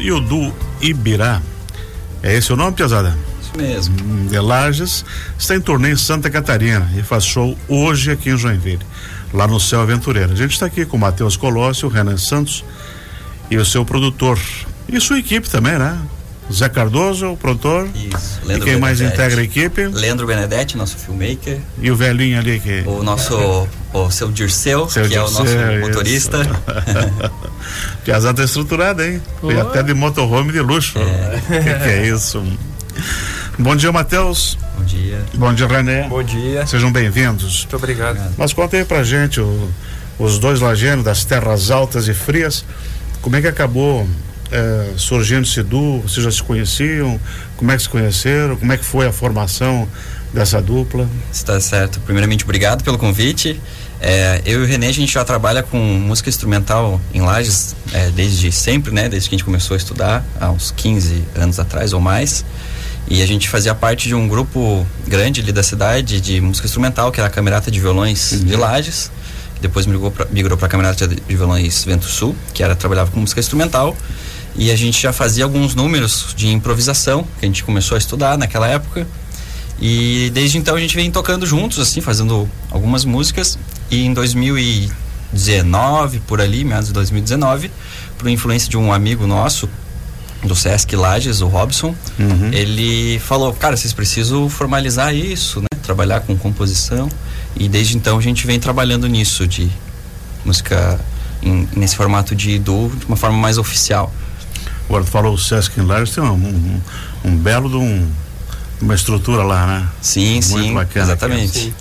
E o do Ibirá, é esse o nome, Piazada? Isso mesmo. De Lages, está em turnê em Santa Catarina e faz show hoje aqui em Joinville, lá no Céu Aventureiro. A gente está aqui com o Matheus Colossi, o Renan Santos e o seu produtor. E sua equipe também, né? Zé Cardoso, o produtor. Isso. Leandro e quem Benedetti. mais integra a equipe? Leandro Benedetti, nosso filmmaker. E o velhinho ali que. O nosso. o seu Dirceu, seu que Dirceu, é o nosso motorista. Piazada tá estruturada, hein? Foi até de motorhome de luxo. É. que, que é isso? Bom dia, Matheus. Bom dia. Bom dia, René. Bom dia. Sejam bem-vindos. Muito obrigado. Mas conta aí pra gente, o, os dois lagenos das terras altas e frias, como é que acabou é, surgindo esse duo? Vocês já se conheciam? Como é que se conheceram? Como é que foi a formação dessa dupla? Está certo. Primeiramente, obrigado pelo convite. É, eu e o Renê, a gente já trabalha com música instrumental em Lages é, desde sempre, né? Desde que a gente começou a estudar, há uns 15 anos atrás ou mais. E a gente fazia parte de um grupo grande ali da cidade de música instrumental, que era a Camerata de Violões uhum. de Lages. Depois migrou para a Camerata de Violões Vento Sul, que era trabalhava com música instrumental. E a gente já fazia alguns números de improvisação, que a gente começou a estudar naquela época. E desde então a gente vem tocando juntos, assim, fazendo algumas músicas. E em 2019, por ali, meados de 2019, por influência de um amigo nosso, do Sesc Lages, o Robson, uhum. ele falou, cara, vocês precisam formalizar isso, né? Trabalhar com composição. E desde então a gente vem trabalhando nisso, de música em, nesse formato de duo, de uma forma mais oficial. Agora tu falou o Sesc em Lages, tem um, um, um belo de um, uma estrutura lá, né? Sim, Muito sim. Bacana, exatamente. Sim.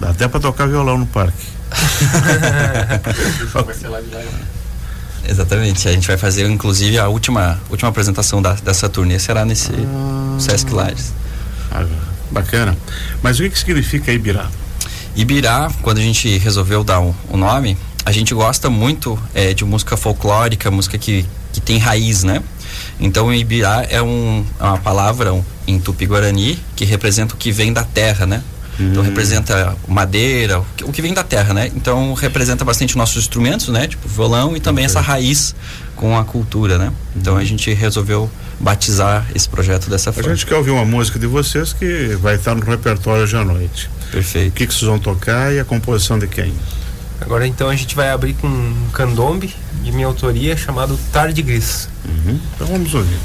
Dá até para tocar violão no parque. exatamente. A gente vai fazer, inclusive, a última, última apresentação da, dessa turnê será nesse ah, Sesc Lages. Ah, bacana. Mas o que, que significa Ibirá? Ibirá, quando a gente resolveu dar o, o nome, a gente gosta muito é, de música folclórica, música que, que tem raiz, né? Então, Ibirá é, um, é uma palavra em tupi-guarani que representa o que vem da terra, né? Então hum. representa madeira, o que vem da terra, né? Então representa bastante nossos instrumentos, né? Tipo violão e também okay. essa raiz com a cultura, né? Então a gente resolveu batizar esse projeto dessa forma. A gente quer ouvir uma música de vocês que vai estar no repertório hoje à noite. Perfeito. O que, que vocês vão tocar e a composição de quem? Agora então a gente vai abrir com um candombe de minha autoria chamado Tarde Gris. Uhum. Então vamos ouvir.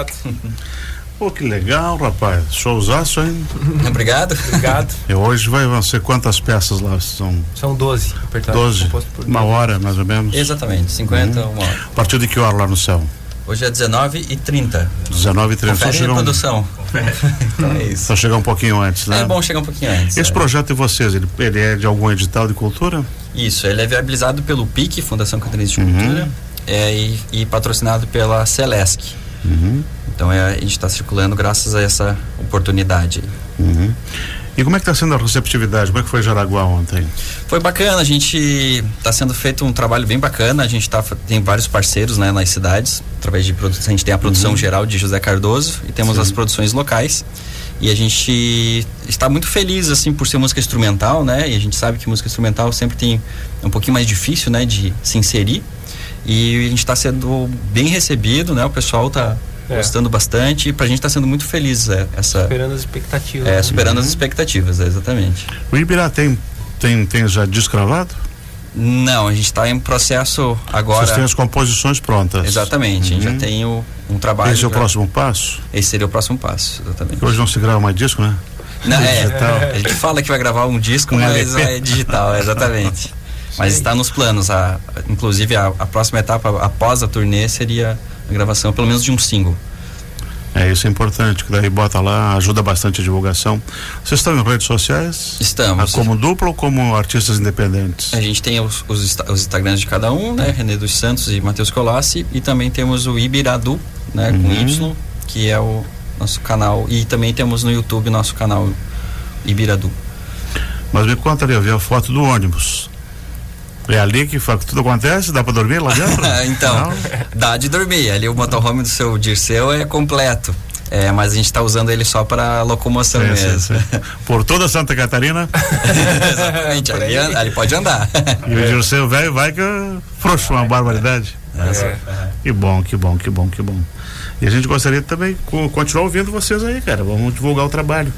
Obrigado. Pô, que legal, rapaz. Showzaço, hein? Obrigado. Obrigado. E hoje vai vão ser quantas peças lá? São São 12. Apertado, 12. composto por Uma 12. hora, mais ou menos. Exatamente, 50, uma hora. A partir de que hora lá no céu? Hoje é 19 e 30. 19 e 30 Só Confere chegar, a um, produção. então é isso. só chegar um pouquinho antes, né? É bom chegar um pouquinho antes. Esse é. projeto de vocês, ele, ele é de algum edital de cultura? Isso, ele é viabilizado pelo PIC, Fundação Catarinense de Uhum. Cultura, é, e, e patrocinado pela Celesc. Uhum. Então é, a gente está circulando graças a essa oportunidade. Uhum. E como é que está sendo a receptividade? Como é que foi Jaraguá ontem? Foi bacana, a gente está sendo feito um trabalho bem bacana, a gente tá, tem vários parceiros né, nas cidades, através de a gente tem a produção geral de José Cardoso e temos Sim. as produções locais. E a gente está muito feliz assim por ser música instrumental, né? E a gente sabe que música instrumental sempre tem é um pouquinho mais difícil, né, de se inserir. E a gente está sendo bem recebido, né? O pessoal está É. gostando bastante e pra gente está sendo muito feliz é, essa Superando as expectativas. é, né? superando as expectativas, é, exatamente. O Ibirá tem, tem, tem já disco gravado? Não, a gente está em processo agora. Vocês têm as composições prontas. Exatamente, a gente Uhum. já tem o, um trabalho. Esse é o já- próximo passo? Esse seria o próximo passo, exatamente. Porque hoje não se grava mais disco, né? Não, é, Digital. a gente fala que vai gravar um disco, Um mas LP. é digital, exatamente. Mas está nos planos. A, inclusive, a, a próxima etapa após a turnê seria a gravação, pelo menos de um single. É, isso é importante, que daí bota lá, ajuda bastante a divulgação. Vocês estão em redes sociais? Estamos. Ah, como dupla ou como artistas independentes? A gente tem os, os, os Instagrams de cada um, né? René dos Santos e Matheus Colassi. E também temos o Ibiradu, né? Com Uhum. Y, que é o nosso canal. E também temos no YouTube nosso canal Ibiradu. Mas me conta ali, eu vi a foto do ônibus. É ali que tudo acontece? Dá pra dormir lá dentro? então, Não? dá de dormir. Ali o motorhome do seu Dirceu é completo. É, mas a gente está usando ele só para locomoção sim, mesmo. Por toda Santa Catarina. Exatamente, ali, ali pode andar. E o Dirceu velho vai que frouxo, uma barbaridade. É. Que bom, que bom, que bom, que bom. E a gente gostaria também de continuar ouvindo vocês aí, cara. Vamos divulgar o trabalho.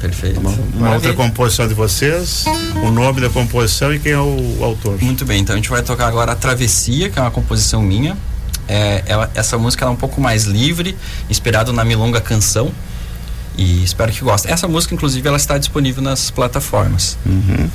Perfeito. Uma, uma Maravilha. outra composição de vocês, o nome da composição e quem é o autor. Muito bem, então a gente vai tocar agora a Travessia, que é uma composição minha. É, ela- essa música ela é um pouco mais livre, inspirado na Milonga Canção. E espero que gostem. Essa música, inclusive, ela está disponível nas plataformas. Uhum.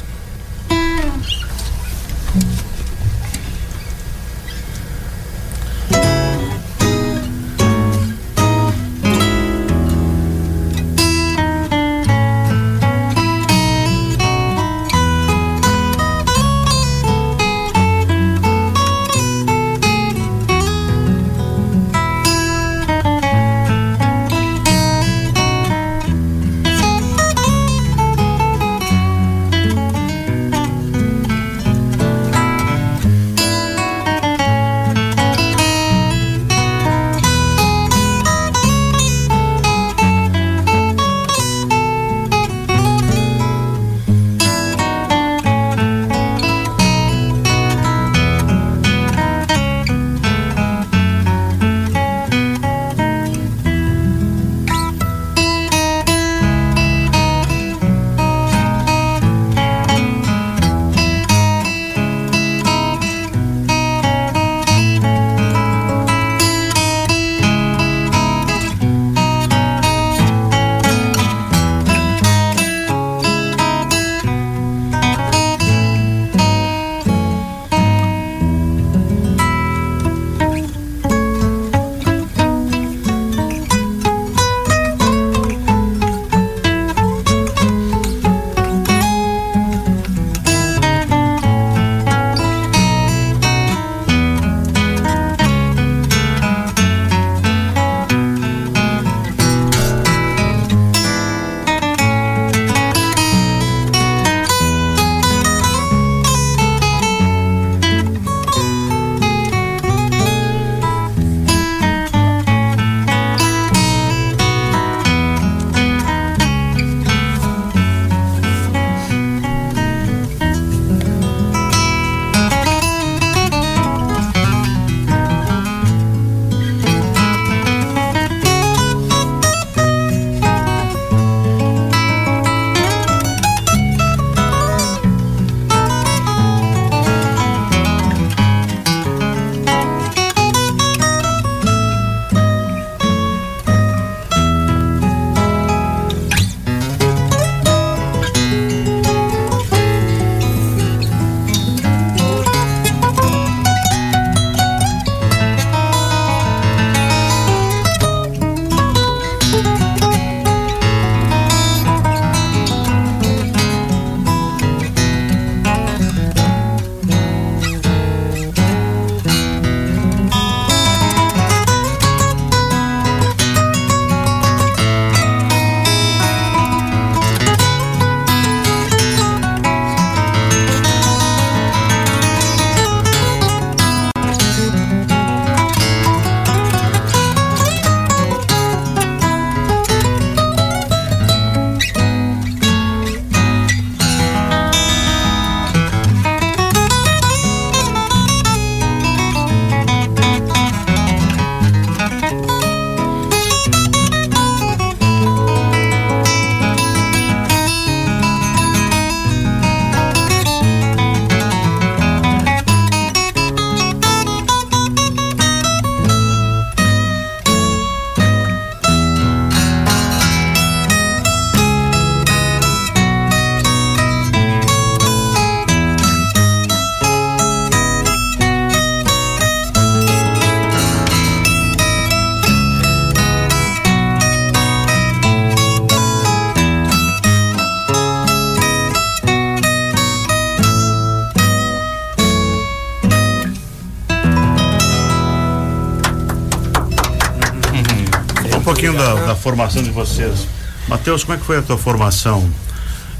Pouquinho da, da, formação de vocês. Matheus, como é que foi a tua formação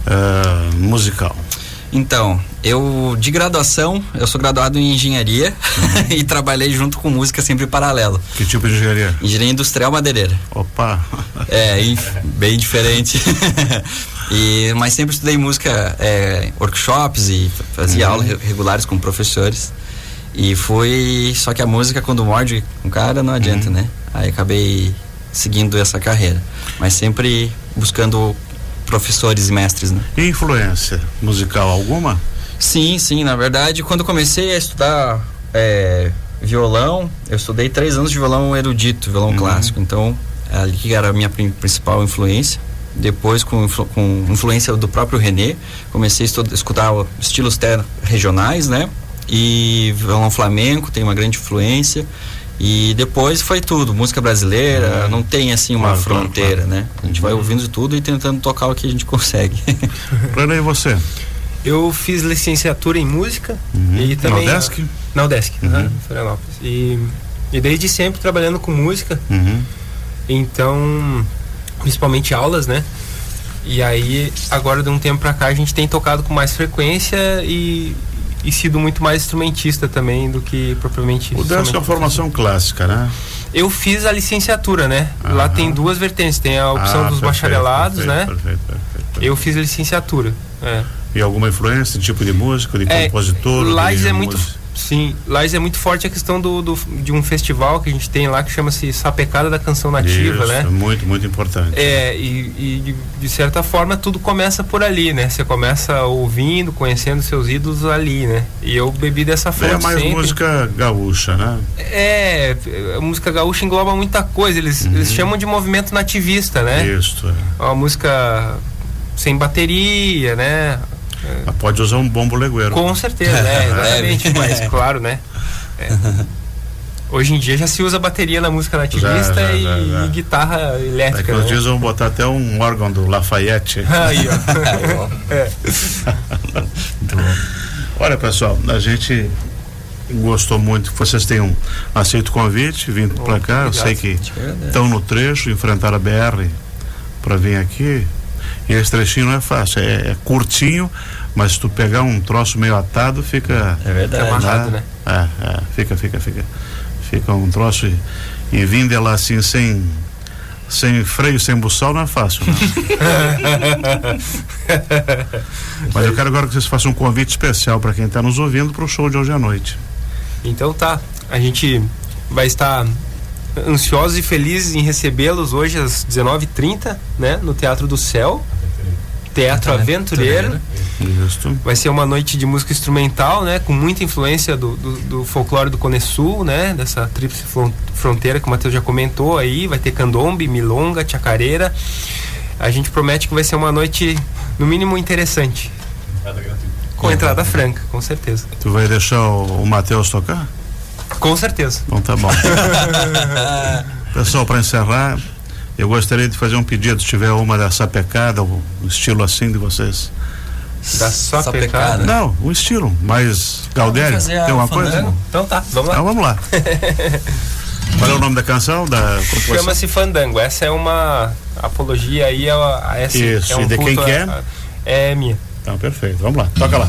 uh, musical? Então, eu de graduação, eu sou graduado em engenharia uhum. e trabalhei junto com música sempre em paralelo. Que tipo de engenharia? Engenharia industrial madeireira. Opa! É, bem diferente. e, mas sempre estudei música, é, workshops e fazia uhum. aulas regulares com professores. E foi. Só que a música, quando morde um cara, não adianta, uhum. né? Aí acabei seguindo essa carreira. Mas sempre buscando professores e mestres, né? E influência musical alguma? Sim, sim. Na verdade, quando comecei a estudar é, violão, eu estudei três anos de violão erudito, violão uhum. clássico. Então, ali que era a minha principal influência. Depois, com, com influência do próprio René, comecei a estudar, escutar estilos regionais, né? E violão flamenco tem uma grande influência. E depois foi tudo, música brasileira, uhum. não tem assim uma claro, fronteira, claro, claro. né? A gente vai ouvindo de tudo e tentando tocar o que a gente consegue. Plano, e você? Eu fiz licenciatura em música uhum. e também. Na UDESC? Na UDESC, uhum. né? Florianópolis. E, e desde sempre trabalhando com música. Uhum. Então, principalmente aulas, né? E aí, agora de um tempo pra cá, a gente tem tocado com mais frequência e, e sido muito mais instrumentista também do que propriamente. O Dance é uma formação clássica, né? Eu fiz a licenciatura, né? Aham. Lá tem duas vertentes, tem a opção ah, dos perfeito, bacharelados, perfeito, né? Perfeito, perfeito, Eu fiz a licenciatura. É. E alguma influência, tipo de música, de é, compositor? Lá é muito Sim, lá é muito forte a questão do, do, de um festival que a gente tem lá que chama-se Sapecada da Canção Nativa, Isso, né? É muito, muito importante. É, e, e de, de, certa forma tudo começa por ali, né? Você começa ouvindo, conhecendo seus ídolos ali, né? E eu bebi dessa forma. É mais sempre. música gaúcha, né? É, a música gaúcha engloba muita coisa. Eles, uhum. eles chamam de movimento nativista, né? Isso. É. Uma música sem bateria, né? É. pode usar um bombo legueiro. Com certeza, é, exatamente. mas claro, né? É. Hoje em dia já se usa bateria na música nativista já, já, e, já, e, guitarra elétrica. Daqui uns né? dias vão botar até um órgão do Lafayette. Aí, ó. é. Olha, pessoal, a gente gostou muito que vocês tenham aceito o convite, vindo para cá. Eu sei que estão no trecho, enfrentaram a BR para vir aqui. E esse trechinho não é fácil, é, é, curtinho, mas se tu pegar um troço meio atado, fica. É verdade. Fica amarrado, né? É, é, fica, fica, fica. Fica um troço e, e vindo ela assim sem. Sem freio, sem buçal, não é fácil. Não. mas eu quero agora que vocês façam um convite especial para quem está nos ouvindo para o show de hoje à noite. Então tá. A gente vai estar ansiosos e felizes em recebê-los hoje às 19h30, né, no Teatro do Céu. Teatro Aventureiro. Vai ser uma noite de música instrumental, né? Com muita influência do, do, do folclore do Cone Sul, né? Dessa tríplice fronteira que o Matheus já comentou aí. Vai ter candombe, milonga, chacareira. A gente promete que vai ser uma noite, no mínimo, interessante. Com entrada franca, com certeza. Tu vai deixar o, o Matheus tocar? Com certeza. Então tá bom. Pessoal, para encerrar, eu gostaria de fazer um pedido, se tiver uma da sapecada, o estilo assim de vocês. Da sapecada? Não, o estilo, mas Galdério, tem uma coisa? Então tá, vamos lá. Então vamos lá. Qual é o nome da canção? Da Chama-se Fandango. Essa é uma apologia aí a, a essa. Isso, é um e de quem que é? É minha. Então, perfeito. Vamos lá, toca lá.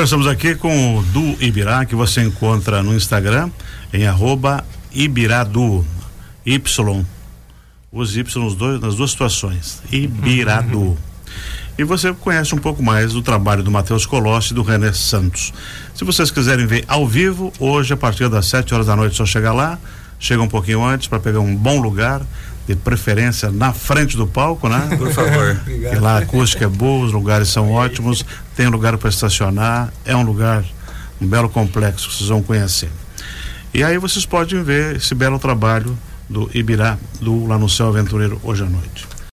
Conversamos aqui com o Du Ibirá, que você encontra no Instagram em arroba Ibiradu. Y. Os Y nos dois, nas duas situações. Ibiradu. E você conhece um pouco mais do trabalho do Matheus Colossi e do René Santos. Se vocês quiserem ver ao vivo, hoje, a partir das 7 horas da noite, só chegar lá. Chega um pouquinho antes para pegar um bom lugar, de preferência na frente do palco, né? Por favor. E lá a acústica é boa, os lugares são ótimos, tem lugar para estacionar, é um lugar, um belo complexo que vocês vão conhecer. E aí vocês podem ver esse belo trabalho do Ibirá, do Lá no Céu Aventureiro hoje à noite.